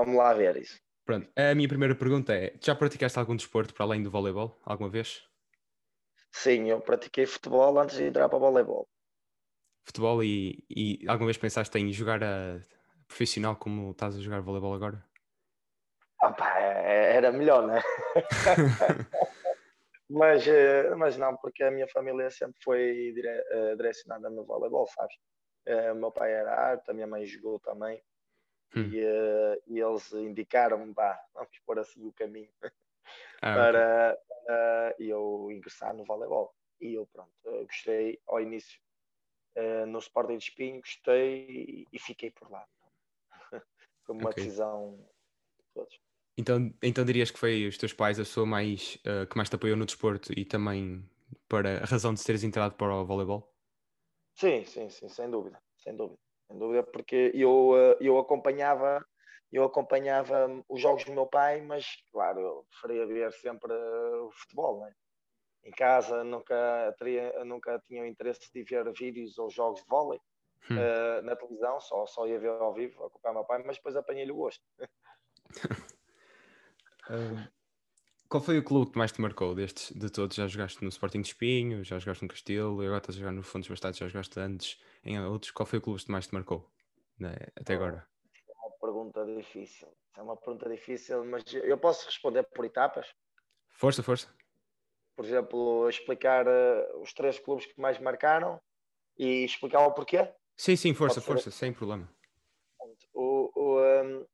vamos lá ver isso. Pronto, a minha primeira pergunta é: já praticaste algum desporto para além do voleibol alguma vez? Sim, eu pratiquei futebol antes de entrar para o voleibol. Futebol e, e alguma vez pensaste em jogar a profissional como estás a jogar voleibol agora? Opa, é, era melhor, né? mas, eh, mas não, porque a minha família sempre foi dire, uh, direcionada no voleibol, sabes? Uh, meu pai era arte, a minha mãe jogou também. Hum. E, uh, e, eles indicaram-me, vamos pôr assim o caminho ah, para, okay. para eu ingressar no voleibol. E eu, pronto, gostei ao início no Sporting de Espinho, gostei e, e fiquei por lá. Foi uma okay. decisão de todos. Então, então dirias que foi os teus pais a pessoa mais, uh, que mais te apoiou no desporto e também para a razão de teres entrado para o voleibol? Sim, sim, sim, sem dúvida, sem dúvida, sem dúvida, porque eu, uh, eu acompanhava eu acompanhava os jogos do meu pai, mas claro, eu preferia ver sempre uh, o futebol, né? Em casa nunca, teria, nunca tinha o interesse de ver vídeos ou jogos de vôlei hum. uh, na televisão, só, só ia ver ao vivo, acompanhar o meu pai, mas depois apanhei-lhe o gosto. qual foi o clube que mais te marcou destes, de todos? Já jogaste no Sporting de Espinho, já jogaste no Castelo, agora estás a jogar no Fontes Bastardos, já jogaste antes em outros. Qual foi o clube que mais te marcou né, até agora? É uma pergunta difícil. É uma pergunta difícil, mas eu posso responder por etapas? Força, força. Por exemplo, explicar uh, os três clubes que mais marcaram e explicar o porquê? Sim, sim, força, força, sem problema. O, o, um,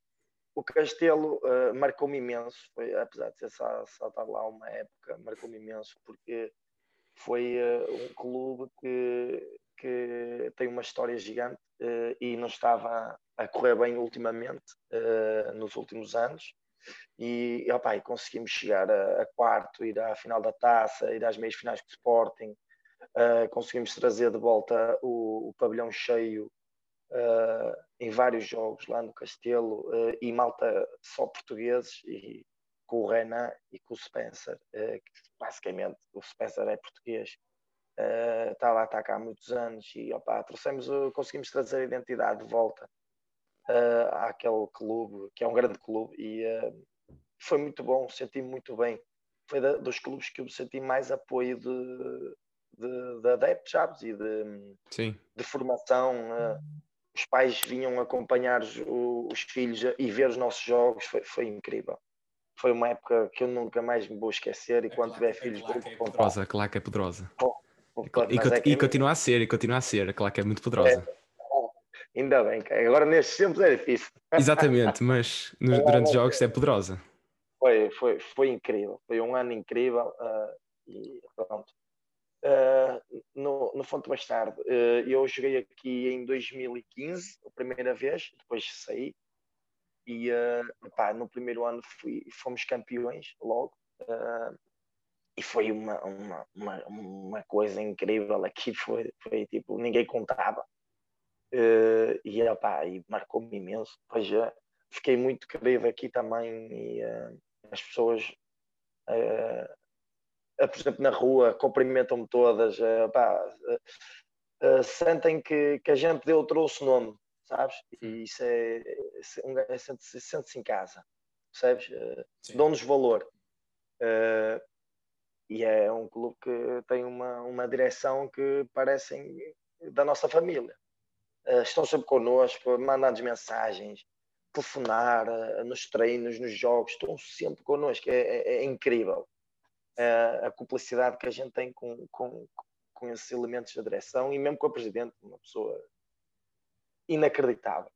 o Castelo uh, marcou-me imenso, foi, apesar de ser só, estar lá uma época, marcou-me imenso, porque foi uh, um clube que, que tem uma história gigante uh, e não estava a correr bem ultimamente, nos últimos anos. E, opa, e conseguimos chegar a, a, quarto, ir à final da taça, ir às meias finais do Sporting, conseguimos trazer de volta o, o pavilhão cheio uh, em vários jogos lá no Castelo uh, e malta só portugueses e com o Renan e com o Spencer, uh, que basicamente o Spencer é português, está lá, está cá há muitos anos e opa, trouxemos, conseguimos trazer a identidade de volta àquele clube, que é um grande clube e foi muito bom, senti muito bem. Foi da, dos clubes que eu senti mais apoio de, de, de adeptos, sabes? E de, Sim. de formação. Os pais vinham acompanhar os, os filhos e ver os nossos jogos, foi, foi, incrível. Foi uma época que eu nunca mais me vou esquecer e quando tiver filhos vou é poderosa, a claque é poderosa. Oh, oh, e, e, e continua a ser, e continua a ser, a claque é muito poderosa. É, ainda bem, agora nestes tempos é difícil. Exatamente, mas nos, durante os jogos é poderosa. Foi, foi, foi incrível, foi um ano incrível uh, e pronto. Uh, no, no Fonte Bastardo. Uh, eu joguei aqui em 2015, a primeira vez, depois saí. E uh, pá, no primeiro ano fui, fomos campeões logo. e foi uma, uma, uma, uma, coisa incrível aqui. Foi, foi tipo, ninguém contava. e, opá, e marcou-me imenso. Depois fiquei muito querido aqui também. E as pessoas por exemplo, na rua, cumprimentam-me todas, uh, pá, uh, sentem que, que a gente deu, trouxe nome, sabes? E isso é, um gajo sente-se sente em casa, percebes? Dão-nos valor. Uh, e é um clube que tem uma, uma direção que parecem da nossa família. Uh, estão sempre connosco, mandam-nos mensagens, telefonar uh, nos treinos, nos jogos, estão sempre connosco, é, é, é incrível a, a cumplicidade que a gente tem com, com, com esses elementos da direção e mesmo com a presidente, uma pessoa inacreditável.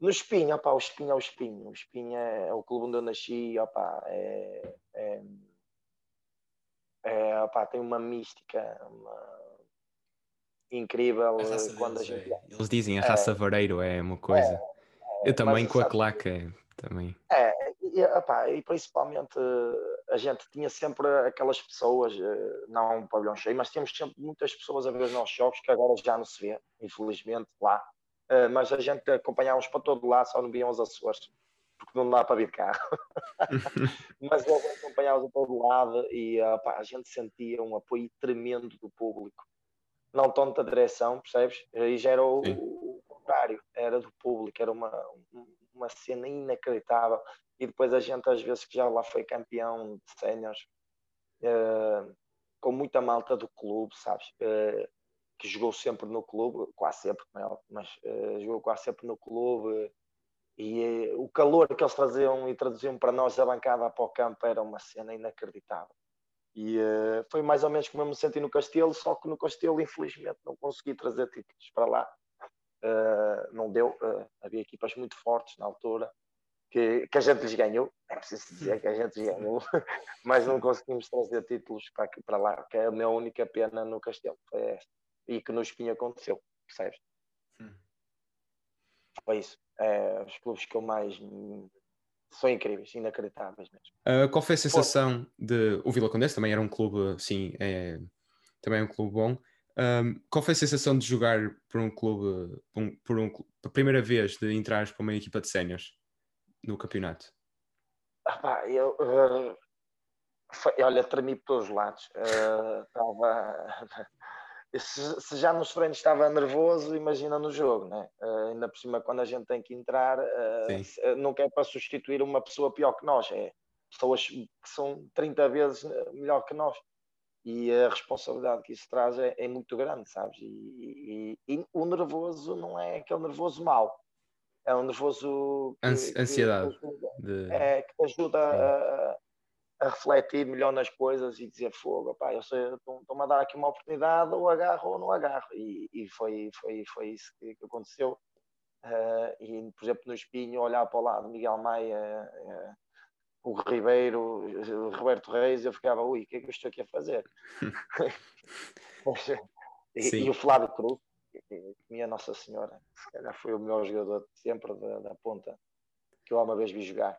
No Espinho, opa, o Espinho é o Espinho. O Espinho é, é o clube onde eu nasci, opa, é, é, é opa, tem uma mística uma... incrível. A quando deles, a gente... é. Eles dizem a raça é, vareiro é uma coisa. É, eu também com a claca. Também. É, e, opa, e principalmente a gente tinha sempre aquelas pessoas, eh, não um pavilhão cheio, mas tínhamos sempre muias pessoas a ver os nossos jogos que agora já não se vê, infelizmente, lá. Eh, mas a gente acompanhávamos para todo lado, só não viam os Açores, porque não dá para vir carro. mas acompanhávamos a todo lado e opa, a gente sentia um apoio tremendo do público. Não tanto da direção, percebes? E já era o, o contrário, era do público, era uma, uma cena inacreditável. E depois a gente, às vezes, que já lá foi campeão de séniores, uh, com muita malta do clube, sabes? Uh, que jogou sempre no clube, quase sempre, é? mas uh, jogou quase sempre no clube. E o calor que eles traziam e traduziam para nós a bancada para o campo era uma cena inacreditável. E foi mais ou menos como eu me senti no Castelo, só que no Castelo, infelizmente, não consegui trazer títulos para lá. Uh, não deu. Uh, havia equipas muito fortes na altura que, que a gente lhes ganhou. É preciso dizer que a gente lhes ganhou, mas não conseguimos trazer títulos para, para lá, que é a minha única pena no Castelo. Foi esta. E que no Espinho aconteceu, percebes? Hum. Foi isso. É, os clubes que eu mais são incríveis, inacreditáveis mesmo. Uh, qual foi a sensação Pô. de. O Vila Condense também era um clube, sim, é, também é um clube bom. Um, qual foi a sensação de jogar por um clube, por, um, por um, a primeira vez de entrar para uma equipa de séniores no campeonato? Ah, eu, uh, foi, olha, tremi por todos os lados. Estava. Uh, se, se, já nos treinos estava nervoso, imagina no jogo, né? Uh, ainda por cima, quando a gente tem que entrar, uh, não é para substituir uma pessoa pior que nós, é pessoas que são 30 vezes melhor que nós. E a responsabilidade que isso traz é, é muito grande, sabes? E, e, e, o nervoso não é aquele nervoso mau, é um nervoso. Que, Ansiedade. Que, de... É, que te ajuda a, a refletir melhor nas coisas e dizer fogo, pá, eu estou-me a dar aqui uma oportunidade, ou agarro ou não agarro. E, e foi, foi, foi isso que, que aconteceu. Uh, e, por exemplo, no Espinho, olhar para o lado, Miguel Maia, uh, o Ribeiro, o Roberto Reis, eu ficava, ui, o que é que eu estou aqui a fazer? e, e, o Flávio Cruz, minha Nossa Senhora, se calhar foi o melhor jogador de sempre da, da ponta que eu uma vez vi jogar.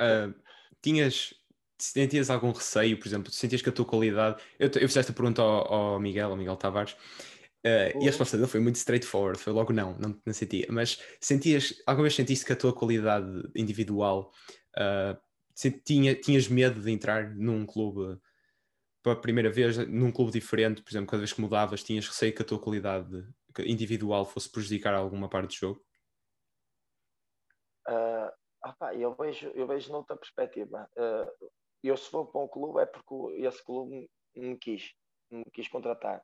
Uh, tinhas sentias algum receio, por exemplo, sentias que a tua qualidade. Eu, eu fiz esta pergunta ao, ao Miguel, ao Miguel Tavares, uh, e a resposta dele foi muito straightforward, foi logo não, não, não sentia. Mas sentias, alguma vez sentiste que a tua qualidade individual uh, tinha, tinhas medo de entrar num clube para a primeira vez, num clube diferente, por exemplo, cada vez que mudavas, tinhas receio que a tua qualidade individual fosse prejudicar alguma parte do jogo? Uh, opa, eu, vejo, eu vejo noutra perspectiva. Uh, eu se vou para um clube é porque esse clube me quis, me quis contratar.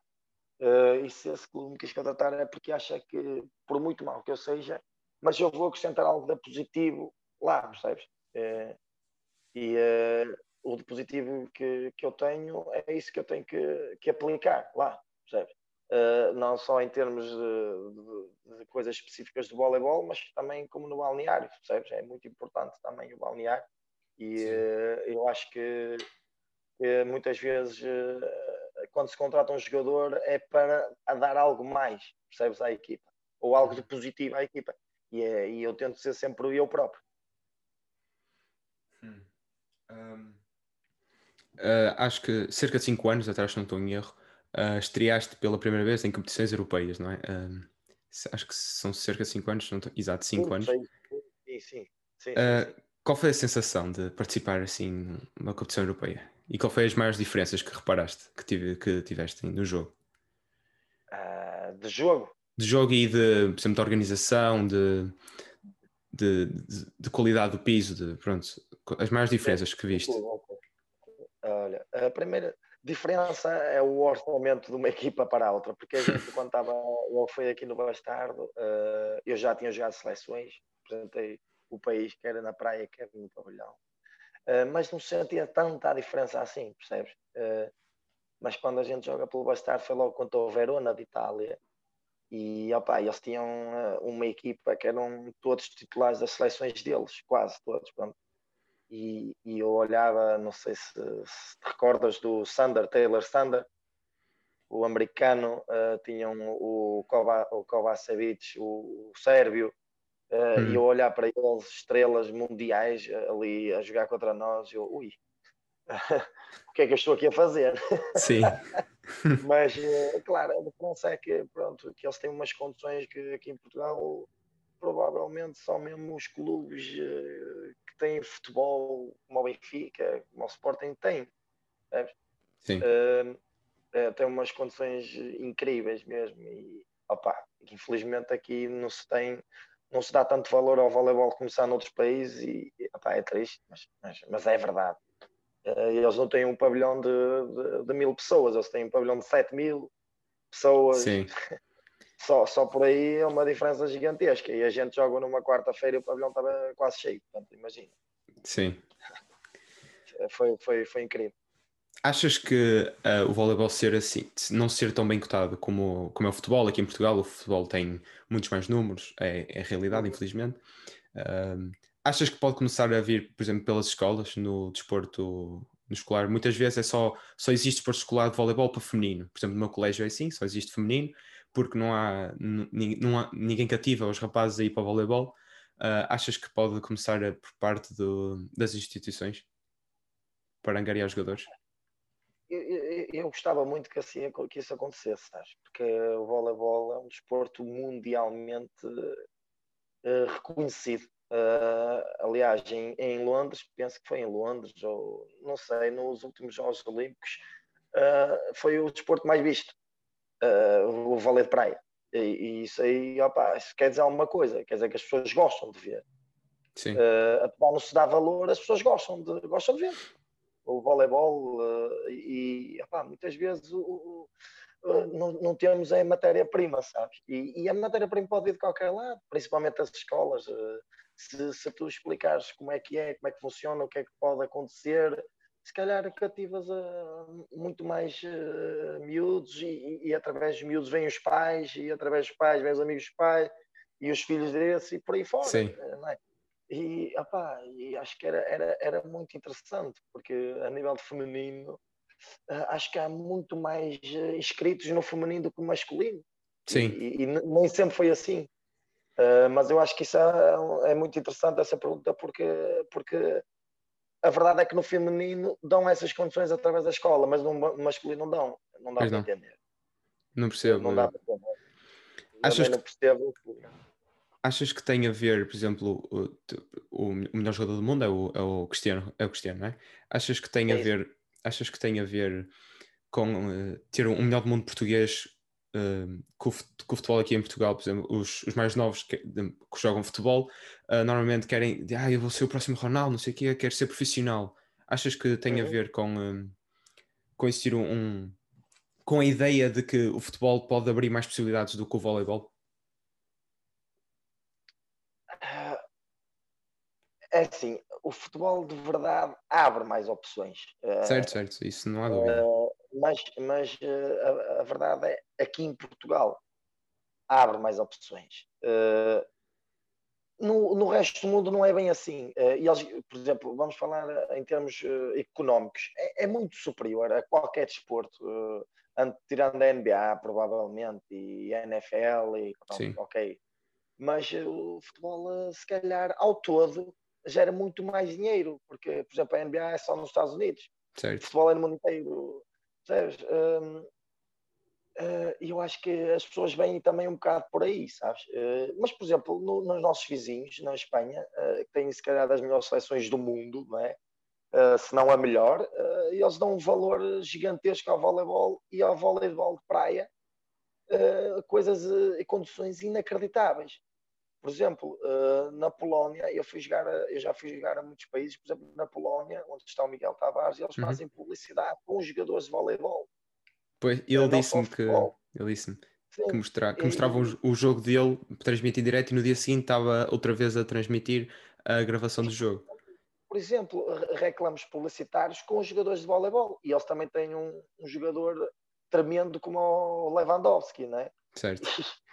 Uh, e se esse clube me quis contratar é porque acha que, por muito mal que eu seja, mas eu vou acrescentar algo de positivo lá, percebes? Uh, e uh, o de positivo que, que eu tenho é isso que eu tenho que, que aplicar lá, percebes? não só em termos de, de, de, coisas específicas do voleibol, mas também como no balneário, percebes? É muito importante também o balneário e uh, eu acho que, muitas vezes uh, quando se contrata um jogador é para dar algo mais, percebes, à equipa, ou algo de positivo à equipa. E, é, e eu tento ser sempre eu próprio. Um, uh, acho que cerca de 5 anos atrás, se não estou em erro, uh, estreaste pela primeira vez em competições europeias, não é? Uh, acho que são cerca de 5 anos, não estou... exato, 5 anos. Sim, sim. sim, sim, sim. Qual foi a sensação de participar assim numa competição europeia? E qual foi as maiores diferenças que reparaste que, tive, que tiveste no jogo? Uh, de jogo? De jogo e de, por exemplo, de organização, de, de, de, de qualidade do piso, de, pronto, as maiores diferenças que viste. Olha, a primeira diferença é o orçamento de uma equipa para a outra, porque a gente, quando estava, eu fui aqui no Bastardo, uh, eu já tinha jogado seleções, apresentei o país, quer na praia, quer no pavilhão. Uh, mas não sentia tanta diferença assim, percebes? Uh, mas quando a gente joga pelo Bastardo foi logo contra o Verona de Itália e opa, eles tinham uh, uma equipa que eram todos titulares das seleções deles, quase todos. Pronto. E, e eu olhava, não sei se, se te recordas do Sander, Taylor Sander, o americano, uh, tinham o, Kovacevic, o, o sérvio, Uh, hum. E eu olhar para eles, estrelas mundiais ali a jogar contra nós, eu, ui, o que é que eu estou aqui a fazer? Sim. Mas, uh, claro, a diferença é que, pronto, que eles têm umas condições que aqui em Portugal provavelmente são mesmo os clubes uh, que têm futebol como o Benfica, como o Sporting tem. Sim. tem umas condições incríveis mesmo e, opa, infelizmente aqui não se tem não se dá tanto valor ao voleibol como se há noutros países e é triste, mas, mas, mas, é verdade. Uh, eles não têm um pavilhão de, de, de, mil pessoas, eles têm um pavilhão de 7 mil pessoas. Sim. Só, só por aí é uma diferença gigantesca. E a gente joga numa quarta-feira e o pavilhão estava quase cheio, portanto, imagina. Sim. Foi, foi, foi incrível. Achas que uh, o voleibol ser assim, não ser tão bem cotado como, como é o futebol aqui em Portugal, o futebol tem muitos mais números, é, é realidade, infelizmente. Uh, achas que pode começar a vir, por exemplo, pelas escolas, no desporto no escolar? Muitas vezes é só, só existe desporto escolar de voleibol para feminino. Por exemplo, no meu colégio é assim, só existe feminino, porque não há, não há ninguém cativa os rapazes a ir para o voleibol. Uh, achas que pode começar a, por parte do, das instituições para angariar jogadores? eu, eu, eu, gostava muito que, assim, que isso acontecesse, sabes? porque o voleibol é um desporto mundialmente uh, reconhecido. Uh, aliás, em, em, Londres, penso que foi em Londres, ou não sei, nos últimos Jogos Olímpicos, uh, foi o desporto mais visto, o vôlei de praia. E, e, isso aí, opa, isso quer dizer alguma coisa, quer dizer que as pessoas gostam de ver. Sim. Uh, não se dá valor, as pessoas gostam de, gostam de ver o voleibol uh, e epá, muitas vezes o, uh, não, não, temos a matéria-prima, sabes? E, e a matéria-prima pode vir de qualquer lado, principalmente as escolas. Se, se, tu explicares como é que é, como é que funciona, o que é que pode acontecer, se calhar cativas a muito mais uh, miúdos e, e, através dos miúdos vêm os pais e através dos pais vêm os amigos dos pais e os filhos desse e por aí fora. Sim. Não é? E, opá, e acho que era, era, era muito interessante, porque a nível de feminino, uh, acho que há muito mais uh, inscritos no feminino do que no masculino. Sim. E, e, nem sempre foi assim. Uh, mas eu acho que isso é, é, muito interessante, essa pergunta, porque, porque a verdade é que no feminino dão essas condições através da escola, mas no masculino não dão. Não dá pois para não. entender. Não percebo. Não dá para entender. Achas que... percebo achas que tem a ver, por exemplo, o, o, melhor jogador do mundo é o, é o, Cristiano, é o Cristiano, não é? Achas que tem é a ver, achas que tem a ver com uh, ter um melhor do mundo português uh, com, o, futebol aqui em Portugal, por exemplo, os, os mais novos que, que jogam futebol uh, normalmente querem, ah, eu vou ser o próximo Ronaldo, não sei o quê, quero ser profissional. Achas que tem uhum. a ver com, com existir um, um, com a ideia de que o futebol pode abrir mais possibilidades do que o voleibol? é assim, o futebol de verdade abre mais opções. Certo, certo, isso não há dúvida. Uh, mas mas uh, a, a, verdade é, aqui em Portugal abre mais opções. Uh, no, no resto do mundo não é bem assim. e eles, por exemplo, vamos falar em termos económicos, é, é, muito superior a qualquer desporto, tirando a NBA, provavelmente, e a NFL, e, Sim. ok. Mas o futebol, se calhar, ao todo, gera muito mais dinheiro, porque, por exemplo, a NBA é só nos Estados Unidos, certo. o futebol é no mundo inteiro, sabes? Um, uh, eu acho que as pessoas vêm também um bocado por aí, sabes? Uh, mas, por exemplo, no, nos nossos vizinhos, na Espanha, uh, que têm se calhar das melhores seleções do mundo, não é? Se não a melhor, eles dão um valor gigantesco ao voleibol e ao voleibol de praia, coisas e condições inacreditáveis. Por exemplo, uh, na Polónia, eu, fui jogar a, eu já fui jogar a muitos países, por exemplo, na Polónia, onde está o Miguel Tavares, eles uhum. fazem publicidade com os jogadores de voleibol. Pois, ele disse-me que, ele disse que, mostra, que mostravam o, o jogo dele, transmitir direto, e no dia seguinte estava outra vez a transmitir a gravação do jogo. Por exemplo, reclamos publicitários com os jogadores de voleibol, e eles também têm um, um jogador tremendo como o Lewandowski, não é? Certo.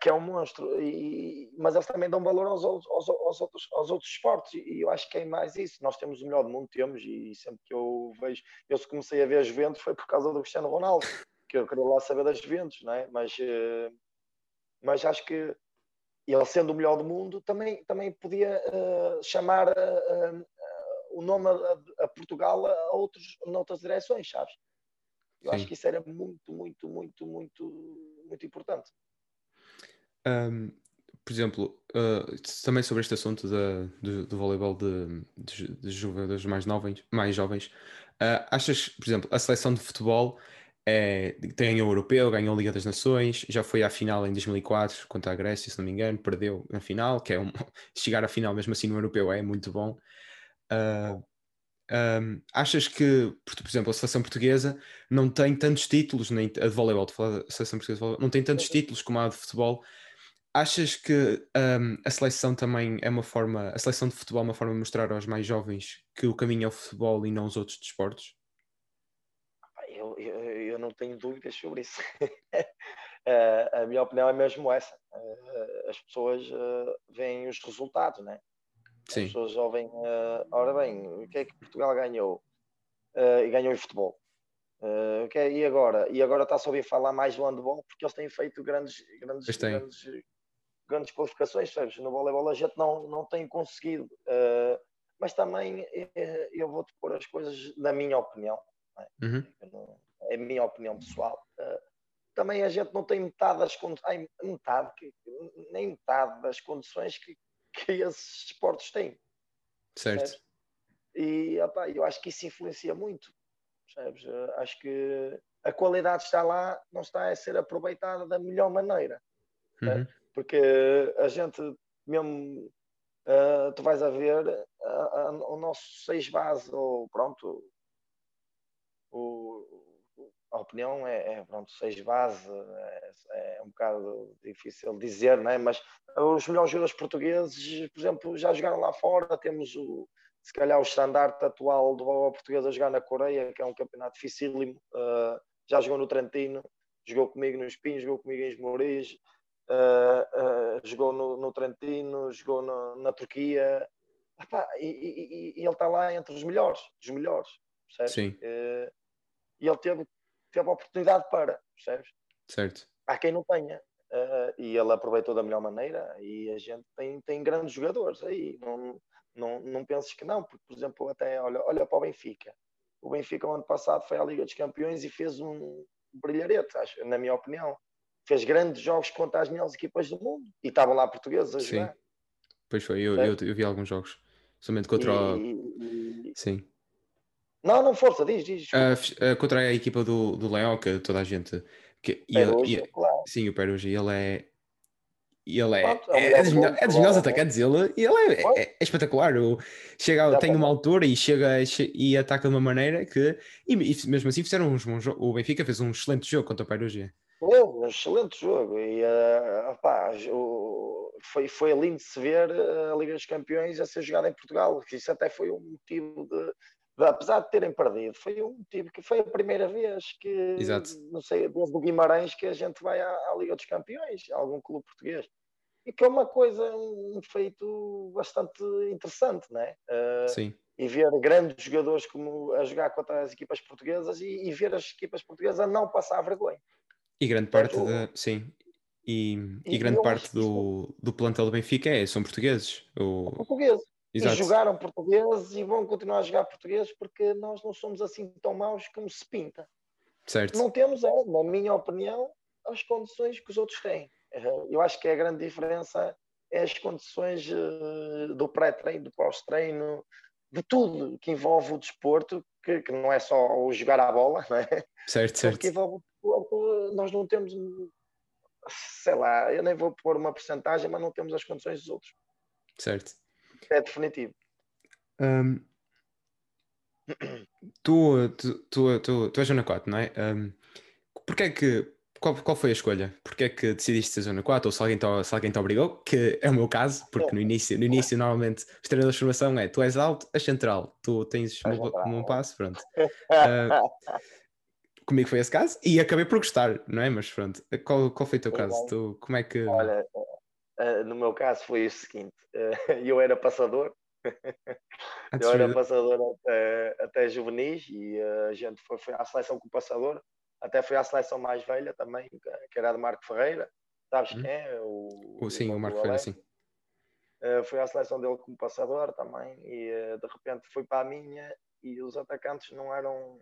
que é um monstro, e, mas eles também dão valor aos, aos, aos, outros, aos outros esportes, e eu acho que é mais isso. Nós temos o melhor do mundo, temos, e sempre que eu vejo, eu se comecei a ver as Juventus foi por causa do Cristiano Ronaldo, que eu queria lá saber das Juventus, não é? Mas, eh, mas acho que ele sendo o melhor do mundo também, também podia uh, chamar uh, uh, o nome a, a, Portugal a outros, noutras direções, sabes? Eu Sim. acho que isso era muito, muito, muito, muito, muito importante. Um, por exemplo, uh, também sobre este assunto da, do, do voleibol de, de, de, jogadores mais, novos, mais jovens, uh, achas, por exemplo, a seleção de futebol é, ganhou o Europeu, ganhou a Liga das Nações, já foi à final em 2004 contra a Grécia, se não me engano, perdeu na final, que é um, chegar à final mesmo assim no Europeu é muito bom. Uh, um, achas que, por exemplo, a seleção portuguesa não tem tantos títulos, nem a de voleibol, a seleção portuguesa não tem tantos títulos como a de futebol. Achas que um, a seleção também é uma forma, a seleção de futebol é uma forma de mostrar aos mais jovens que o caminho é o futebol e não os outros desportos? Eu, eu, eu não tenho dúvidas sobre isso. uh, a minha opinião é mesmo essa. Uh, as pessoas uh, veem os resultados, né? Sim. As pessoas ouvem, uh, ora bem, o que é que Portugal ganhou? Uh, ganhou em futebol. Okay, e agora? E agora está-se a ouvir falar mais do handball porque eles têm feito grandes, grandes, grandes, grandes qualificações, sabes? No voleibol a gente não, não tem conseguido. Uh, mas também eu vou-te pôr as coisas na minha opinião. É? Uhum. é a minha opinião pessoal. Uh, também a gente não tem metade das condições, metade, nem metade das condições que, que esses esportes têm. Certo. Sabes? E opa, eu acho que isso influencia muito. Sabes? Acho que a qualidade está lá, não está a ser aproveitada da melhor maneira. Uhum. Porque a gente mesmo uh, tu vais a ver uh, uh, o nosso seis base, ou pronto, o, a opinião é, é pronto, seis base, é, é, um bocado difícil dizer, né? mas os melhores jogadores portugueses, por exemplo, já jogaram lá fora, temos o, se calhar o estandarte atual do futebol português a jogar na Coreia, que é um campeonato dificílimo, uh, já jogou no Trentino, jogou comigo no Espinho, jogou comigo em Esmoriz, uh, uh, jogou no, no, Trentino, jogou no, na Turquia, Epá, e, e, e, ele está lá entre os melhores, os melhores, percebes? Sim. e ele teve teve a oportunidade para, percebes? Certo. Há quem não tenha. Uh, e ele aproveitou da melhor maneira e a gente tem, tem grandes jogadores aí. Não, não, não penses que não, porque, por exemplo, até olha, olha para o Benfica. O Benfica, no ano passado, foi à Liga dos Campeões e fez um brilharete, acho, na minha opinião. Fez grandes jogos contra as melhores equipas do mundo e estavam lá portugueses a Sim. jogar. Pois foi, eu, eu, eu, vi alguns jogos, somente contra e, o... Sim. Não, não, força, diz, diz. Uh, contra a equipa do, do Leão, que toda a gente. Que, e ele, e, claro. Sim, o Perugia, ele é. Ele é, Pronto, é, é, dos, melhores, é dos melhores atacantes, ele, ele é, é, é espetacular. O, chega, tem uma altura e chega e ataca de uma maneira que. E, e mesmo assim fizeram uns bons O Benfica fez um excelente jogo contra o Perugia. Um excelente jogo. E uh, opá, o, foi, foi lindo de se ver a Liga dos Campeões a ser jogada em Portugal. Isso até foi um motivo de apesar de terem perdido, foi um tipo que foi a primeira vez que, Exato. não sei, desde o Guimarães que a gente vai à, à, Liga dos Campeões, a algum clube português. E que é uma coisa, um feito bastante interessante, não é? Uh, Sim. E ver grandes jogadores como a jogar contra as equipas portuguesas e, e ver as equipas portuguesas a não passar vergonha. E grande parte, da, sim, e, e, e grande parte do, do plantel do Benfica é, são portugueses. O... Portugueses. Exato. E jogaram portugueses e vão continuar a jogar portugueses porque nós não somos assim tão maus como se pinta. Certo. Não temos, é, na minha opinião, as condições que os outros têm. Eh, eu acho que a grande diferença é as condições eh, do pré-treino, do pós-treino, de tudo que envolve o desporto, que, que, não é só o jogar a bola, não é? Certo, certo. Que envolve o desporto, nós não temos, sei lá, eu nem vou pôr uma porcentagem, mas não temos as condições dos outros. Certo é definitivo. Um, tu, tu, tu, tu, tu és Zona 4, não é? Um, Porquê é que. Qual, qual foi a escolha? Porquê é que decidiste ser Zona 4? Ou se alguém, te, se alguém te obrigou? Que é o meu caso, porque no início, no início normalmente, os treinadores de formação é tu és alto, a central, tu tens como um passo, pronto. Uh, comigo foi esse caso e acabei por gostar, não é? Mas pronto, qual, qual foi o teu caso? Tu, como é que. Olha, Uh, no meu caso foi o seguinte: uh, eu era passador, eu era passador até, até juvenis e uh, a gente foi, foi à seleção com o passador, até foi à seleção mais velha também, que era de Marco Ferreira. Sabes hum. quem é? O, o sim, o, o Marco Ferreira, sim. foi à seleção dele como passador também e de repente foi para a minha e os atacantes não eram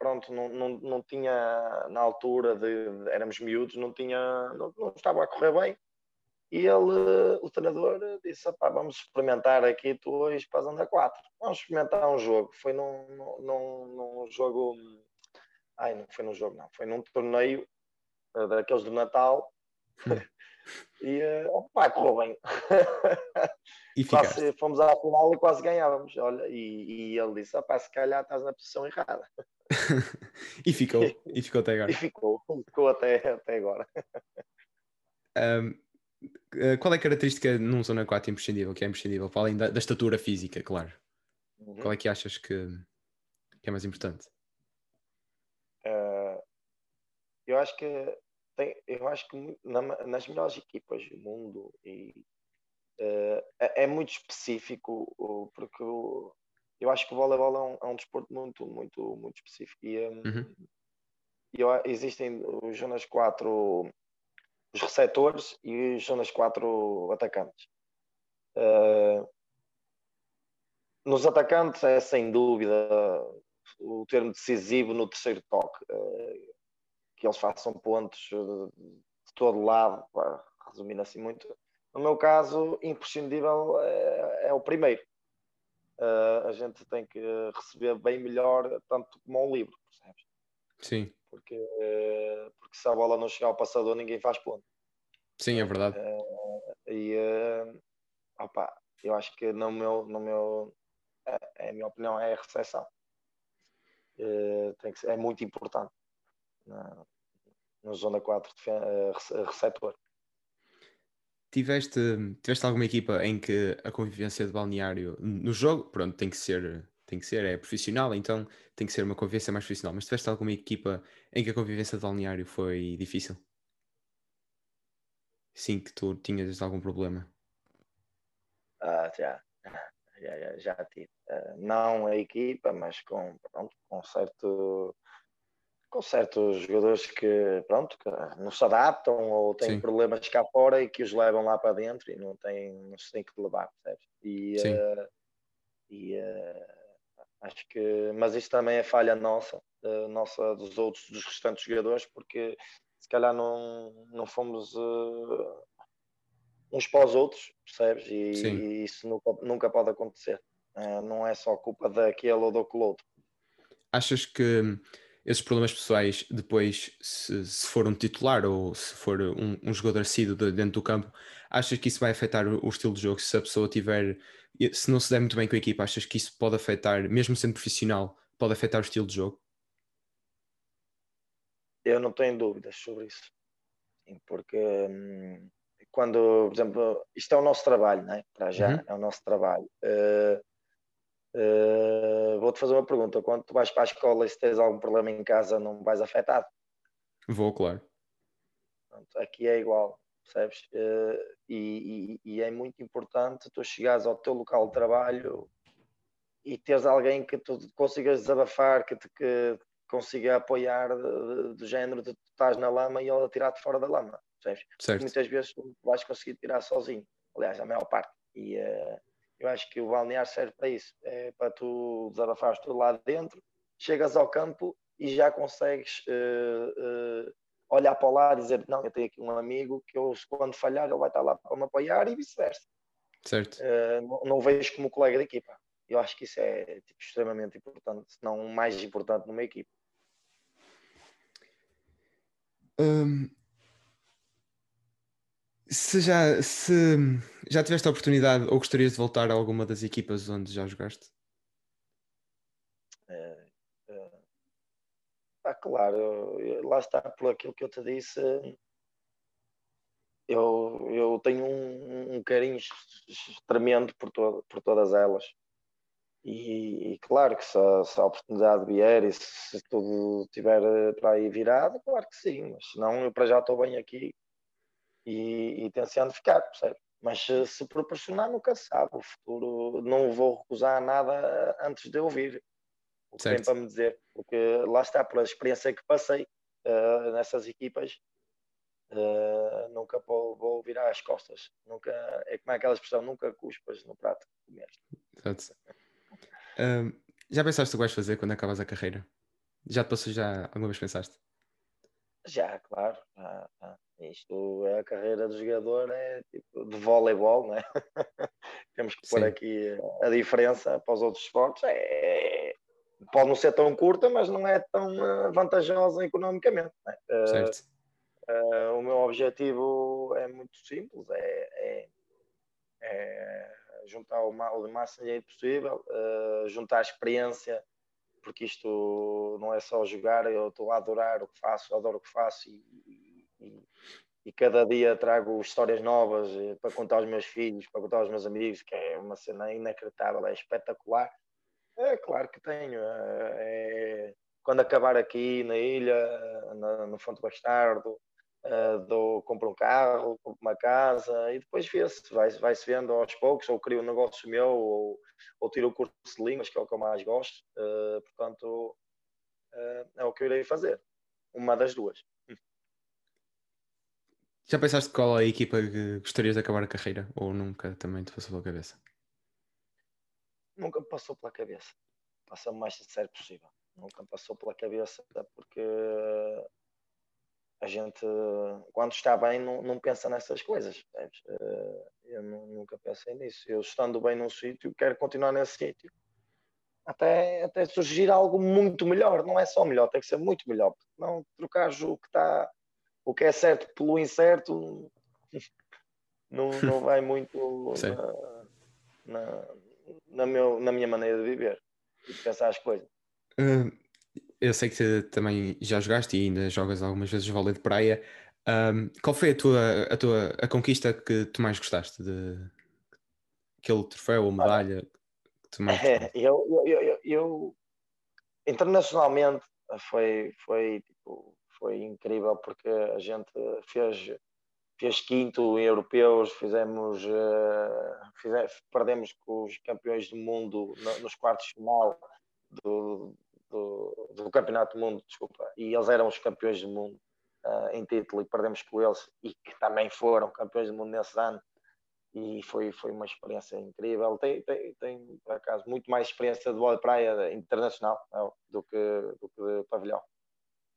pronto, não, não, não tinha na altura de, de éramos miúdos, não tinha, não, não estava a correr bem e ele, o treinador, disse: vamos experimentar aqui tu hoje para a 4. Vamos experimentar um jogo. Foi num, num, num jogo ai, não foi num jogo, não, foi num torneio uh, daqueles do Natal. e uh, opa, correu bem. E quase, fomos à final e quase ganhávamos. Olha, e, e ele disse: se calhar estás na posição errada. e ficou, e ficou até agora. E ficou, ficou até, até agora. Um, qual é a característica num Zona 4 imprescindível, que é imprescindível, além da, da estatura física, claro? Uhum. Qual é que achas que, que é mais importante? Uh, eu acho que tem, eu acho que na, nas melhores equipas do mundo e uh, é, é, muito específico porque o, eu acho que o voleibol é um, é um desporto muito, muito, muito específico e um, uhum. eu, existem os zonas 4 os receptores e os zonas 4 atacantes. Uh, nos atacantes é sem dúvida o termo decisivo no terceiro toque, uh, que eles façam pontos de todo lado, para resumir assim muito. No meu caso, imprescindível é, é o primeiro. Uh, a gente tem que receber bem melhor, tanto como um livro, percebes? Sim. Porque, uh, porque se a bola não chegar ao passador, ninguém faz ponto. Sim, é verdade. Uh, e opa, eu acho que no meu, no meu a, a minha opinião é a recepção. tem que ser, é muito importante na, na zona 4 de receptor. Tiveste, tiveste alguma equipa em que a convivência de balneário no jogo, pronto, tem que ser, tem que ser, é profissional, então tem que ser uma convivência mais profissional, mas tiveste alguma equipa em que a convivência de balneário foi difícil? Sim, que tu tinhas algum problema? Ah, já, já, já, já tive. Uh, não a equipa, mas com, pronto, com certo com certos jogadores que, pronto, que não se adaptam ou têm Sim. problemas cá fora e que os levam lá para dentro e não, têm, não se tem que levar, percebes? E, uh, e uh, acho que, mas isso também é falha nossa, uh, nossa dos outros, dos restantes jogadores, porque se calhar não, não fomos uns para os outros, percebes? E, e isso nunca, nunca pode acontecer. não é só culpa daquele ou daquele outro. Achas que esses problemas pessoais depois, se, se for um titular ou se for um, um jogador de, dentro do campo, achas que isso vai afetar o, o, estilo de jogo? Se a pessoa tiver, se não se der muito bem com a equipa, achas que isso pode afetar, mesmo sendo profissional, pode afetar o estilo de jogo? Eu não tenho dúvidas sobre isso, porque hum, quando, por exemplo, isto é o nosso trabalho, não é? Para já, uhum. é o nosso trabalho. Uh, Uh, Vou-te fazer uma pergunta: quando tu vais para a escola e se tens algum problema em casa, não vais afetado? Vou, claro. Pronto, aqui é igual, percebes? Uh, e, e, e, é muito importante tu chegares ao teu local de trabalho e teres alguém que tu consigas desabafar, que te que consiga apoiar do género de tu estás na lama e ele tirar-te fora da lama, percebes? Certo. Muitas vezes tu vais conseguir tirar sozinho, aliás, a maior parte. E, uh, eu acho que o balnear serve para isso, é para tu desabafares tudo lá dentro, chegas ao campo e já consegues uh, uh, olhar para lá e dizer, não, eu tenho aqui um amigo que eu, quando falhar ele vai estar lá para me apoiar e vice-versa. Certo. Uh, não, não vejo como colega de equipa. Eu acho que isso é tipo, extremamente importante, se não mais importante numa equipa. Um, se já, se já tiveste a oportunidade ou gostarias de voltar a alguma das equipas onde já jogaste? É, é, ah, claro, lá está por aquilo que eu te disse. Eu, eu tenho um, um carinho tremendo por, to, por todas elas. E, e, claro que se a, se a, oportunidade vier e se, se tudo estiver para aí virado, claro que sim, mas senão eu para já estou bem aqui e, e tenciando ficar, percebe? Mas se, se, proporcionar, nunca sabe. O futuro não vou recusar nada antes de ouvir o que tem para me dizer, porque lá está, pela experiência que passei uh, nessas equipas, uh, nunca vou, vou virar as costas. Nunca, é como aquela expressão, nunca cuspas no prato que comeste. Já pensaste o que vais fazer quando acabas a carreira? Já te passou, já alguma vez pensaste? Já, claro. Já, já. Isto é a carreira do jogador, é tipo de voleibol, né? Temos que pôr Sim. aqui a diferença para os outros esportes. É, pode não ser tão curta, mas não é tão uh, vantajosa economicamente. Né? certo. o meu objetivo é muito simples, é, é, é juntar o, máximo dinheiro possível, juntar experiência, porque isto não é só jogar, eu estou a adorar o que faço, adoro o que faço e, e, cada dia trago histórias novas eh, para contar aos meus filhos, para contar aos meus amigos, que é uma cena inacreditável, é espetacular. É claro que tenho. Eh, é, quando acabar aqui na ilha, na, no Fonte Bastardo, uh, dou, compro um carro, compro uma casa e depois vê-se, vai-se vai vendo aos poucos, ou crio um negócio meu, ou, ou tiro o curso de línguas, que é o que eu mais gosto. Portanto, é o que eu irei fazer. Uma das duas. Já pensaste qual é a equipa que gostarias de acabar a carreira? Ou nunca também te passou pela cabeça? Nunca me passou pela cabeça. Passa o mais sincero possível. Nunca me passou pela cabeça porque a gente, quando está bem, não, não pensa nessas coisas. Eh, eu nunca pensei nisso. Eu estando bem num sítio, quero continuar nesse sítio. Até, até surgir algo muito melhor. Não é só melhor, tem que ser muito melhor. Não trocar o que está o que é certo pelo incerto não, não vai muito na, na, na, meu, na minha maneira de viver e de pensar as coisas. Uh, eu sei que também já jogaste e ainda jogas algumas vezes vôlei de praia. Um, qual foi a tua, a tua a conquista que tu mais gostaste de aquele troféu ou medalha que tu mais é, eu, eu, eu, eu, internacionalmente foi, foi tipo foi incrível porque a gente fez, fez quinto em europeus, fizemos, uh, fizemos, perdemos com os campeões do mundo nos quartos de final do, do, do, Campeonato do Mundo, desculpa, e eles eram os campeões do mundo uh, em título e perdemos com eles e que também foram campeões do mundo nesse ano e foi, foi uma experiência incrível. Tem, tem, tem, por acaso, muito mais experiência de bola de praia internacional não, do, que, do que de pavilhão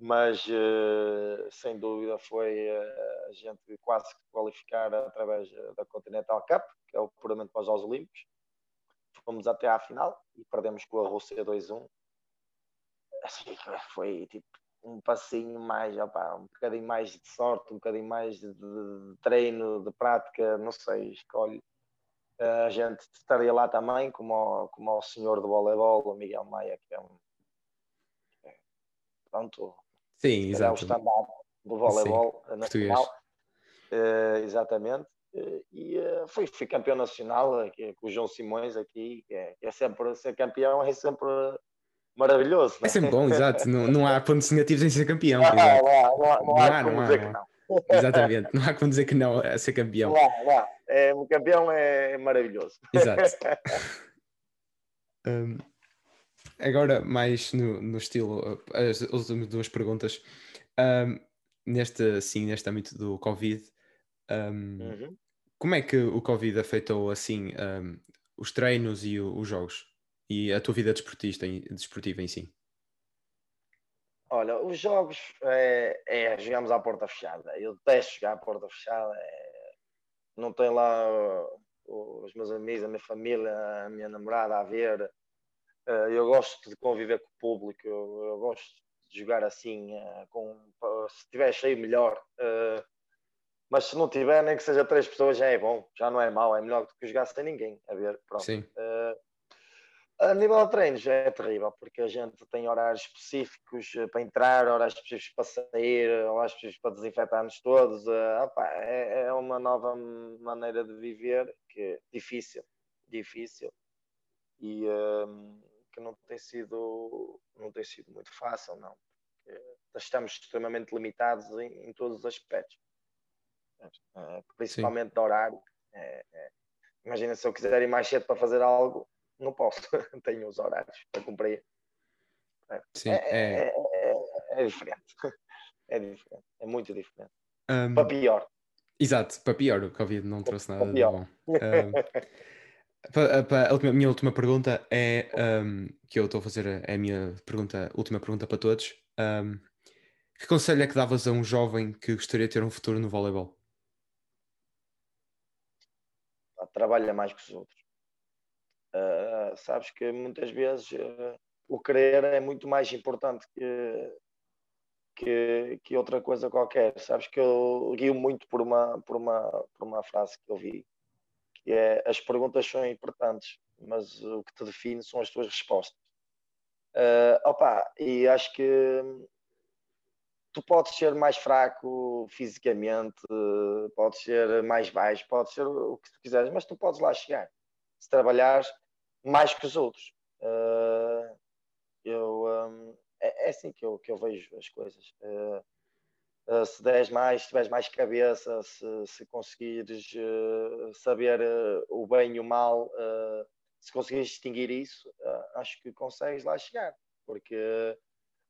mas uh, sem dúvida foi uh, a gente quase qualificar através da Continental Cup, que é o puramente para os Jogos Olímpicos. Fomos até à final e perdemos com a Rússia 2-1. Assim, foi tipo um passinho mais, opa, um bocadinho mais de sorte, um bocadinho mais de, treino, de prática, não sei, escolhe. A gente estaria lá também, como o, como o senhor do voleibol, o Miguel Maia, que é um. É, pronto, Sim, exato. É o standard do voleibol Sim, nacional. Uh, exatamente. Uh, e uh, fui, fui, campeão nacional aqui, com o João Simões aqui, que é, que é sempre ser campeão, é sempre maravilhoso. É sempre bom, exato. Não, não há pontos negativos em ser campeão. Não, não, não, não, não há dizer que não. Exatamente, não há como dizer que não a ser campeão. Não, não. É, o campeão é maravilhoso. Exato. um, agora mais no, no estilo, as últimas duas perguntas. Um, neste, assim, neste âmbito do Covid, um, uhum. como é que o Covid afetou assim um, os treinos e o, os jogos? E a tua vida desportista, desportiva em si? Olha, os jogos é, é jogamos à porta fechada. Eu detesto jogar à porta fechada. É, não tem lá os meus amigos, a minha família, a minha namorada a ver. Uh, eu gosto de conviver com o público, eu, eu gosto de jogar assim, uh, com, se estiver cheio, melhor. Mas se não tiver, nem que seja três pessoas, já é bom, já não é mau, é melhor do que jogar sem ninguém. A ver, pronto. Sim. a nível de treinos é terrível, porque a gente tem horários específicos para entrar, horários específicos para sair, horários específicos para desinfetar-nos todos. Opa, é, é uma nova maneira de viver que é difícil, difícil. E, que não tem sido, não tem sido muito fácil, não. Estamos extremamente limitados em, em todos os aspectos, uh, principalmente Sim. de horário. É, é. Imagina se eu quiser ir mais cedo para fazer algo, não posso, tenho os horários para cumprir. Sim, é, é, é, é diferente. É diferente, é muito diferente. Um, para pior. Exato, para pior, o Covid não trouxe nada de bom. Um, A, minha última pergunta é um, que eu estou a fazer é a minha pergunta, última pergunta para todos. Um, que conselho é que davas a um jovem que gostaria de ter um futuro no voleibol? Trabalha mais que os outros. Uh, sabes que muitas vezes uh, o querer é muito mais importante que, que, que outra coisa qualquer. Sabes que eu guio muito por uma, por, uma, por uma frase que eu vi, é as perguntas são importantes, mas o que te define são as tuas respostas. Uh, opa, e acho que tu podes ser mais fraco fisicamente, podes ser mais baixo, podes ser o que tu quiseres, mas tu podes lá chegar se trabalhares mais que os outros. Uh, eu, um, é, é, assim que eu, que eu vejo as coisas. Uh, uh, se deres mais, se tiveres mais cabeça, se, se conseguires saber o bem e o mal, se conseguires distinguir isso, acho que consegues lá chegar. Porque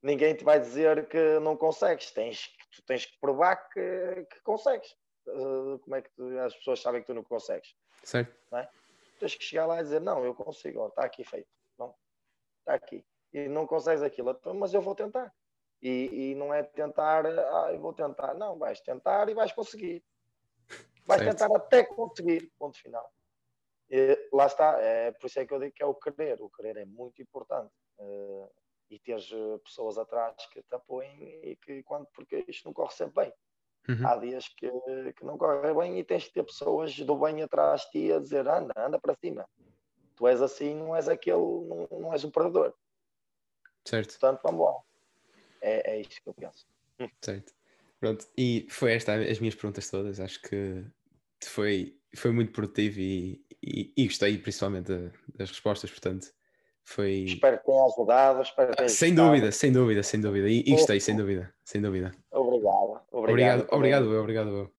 ninguém te vai dizer que não consegues. Tens, tu tens que provar que, que consegues. Uh, como é que tu, as pessoas sabem que tu não consegues? Certo. Não é? Tens que chegar lá e dizer: Não, eu consigo, está aqui feito. Não, está aqui. E não consegues aquilo, então, mas eu vou tentar. E, e não é tentar, ah, eu vou tentar. Não, vais tentar e vais conseguir. Vais certo. tentar até conseguir. Ponto final. E, lá está, é por isso é que eu digo que é o querer. O querer é muito importante. Uh, e teres eh, pessoas atrás que te apoiem e que quando porque isto não corre sempre bem. Uhum. Há dias que, que não corre bem e tens de ter pessoas do bem atrás de ti a dizer anda, anda para cima. Tu és assim, não és aquele, não, não és um perdedor. Certo. Portanto, vamos lá. É, é isto que eu penso. Certo. Pronto, e foi esta as minhas perguntas todas. Acho que foi, foi muito produtivo e, e, e gostei principalmente das respostas, portanto foi... Espero que tenha ajudado. Espero que tenha sem dúvida, sem dúvida, sem dúvida. E, e gostei, sem dúvida, sem dúvida. Obrigado. Obrigado, obrigado, obrigado, obrigado.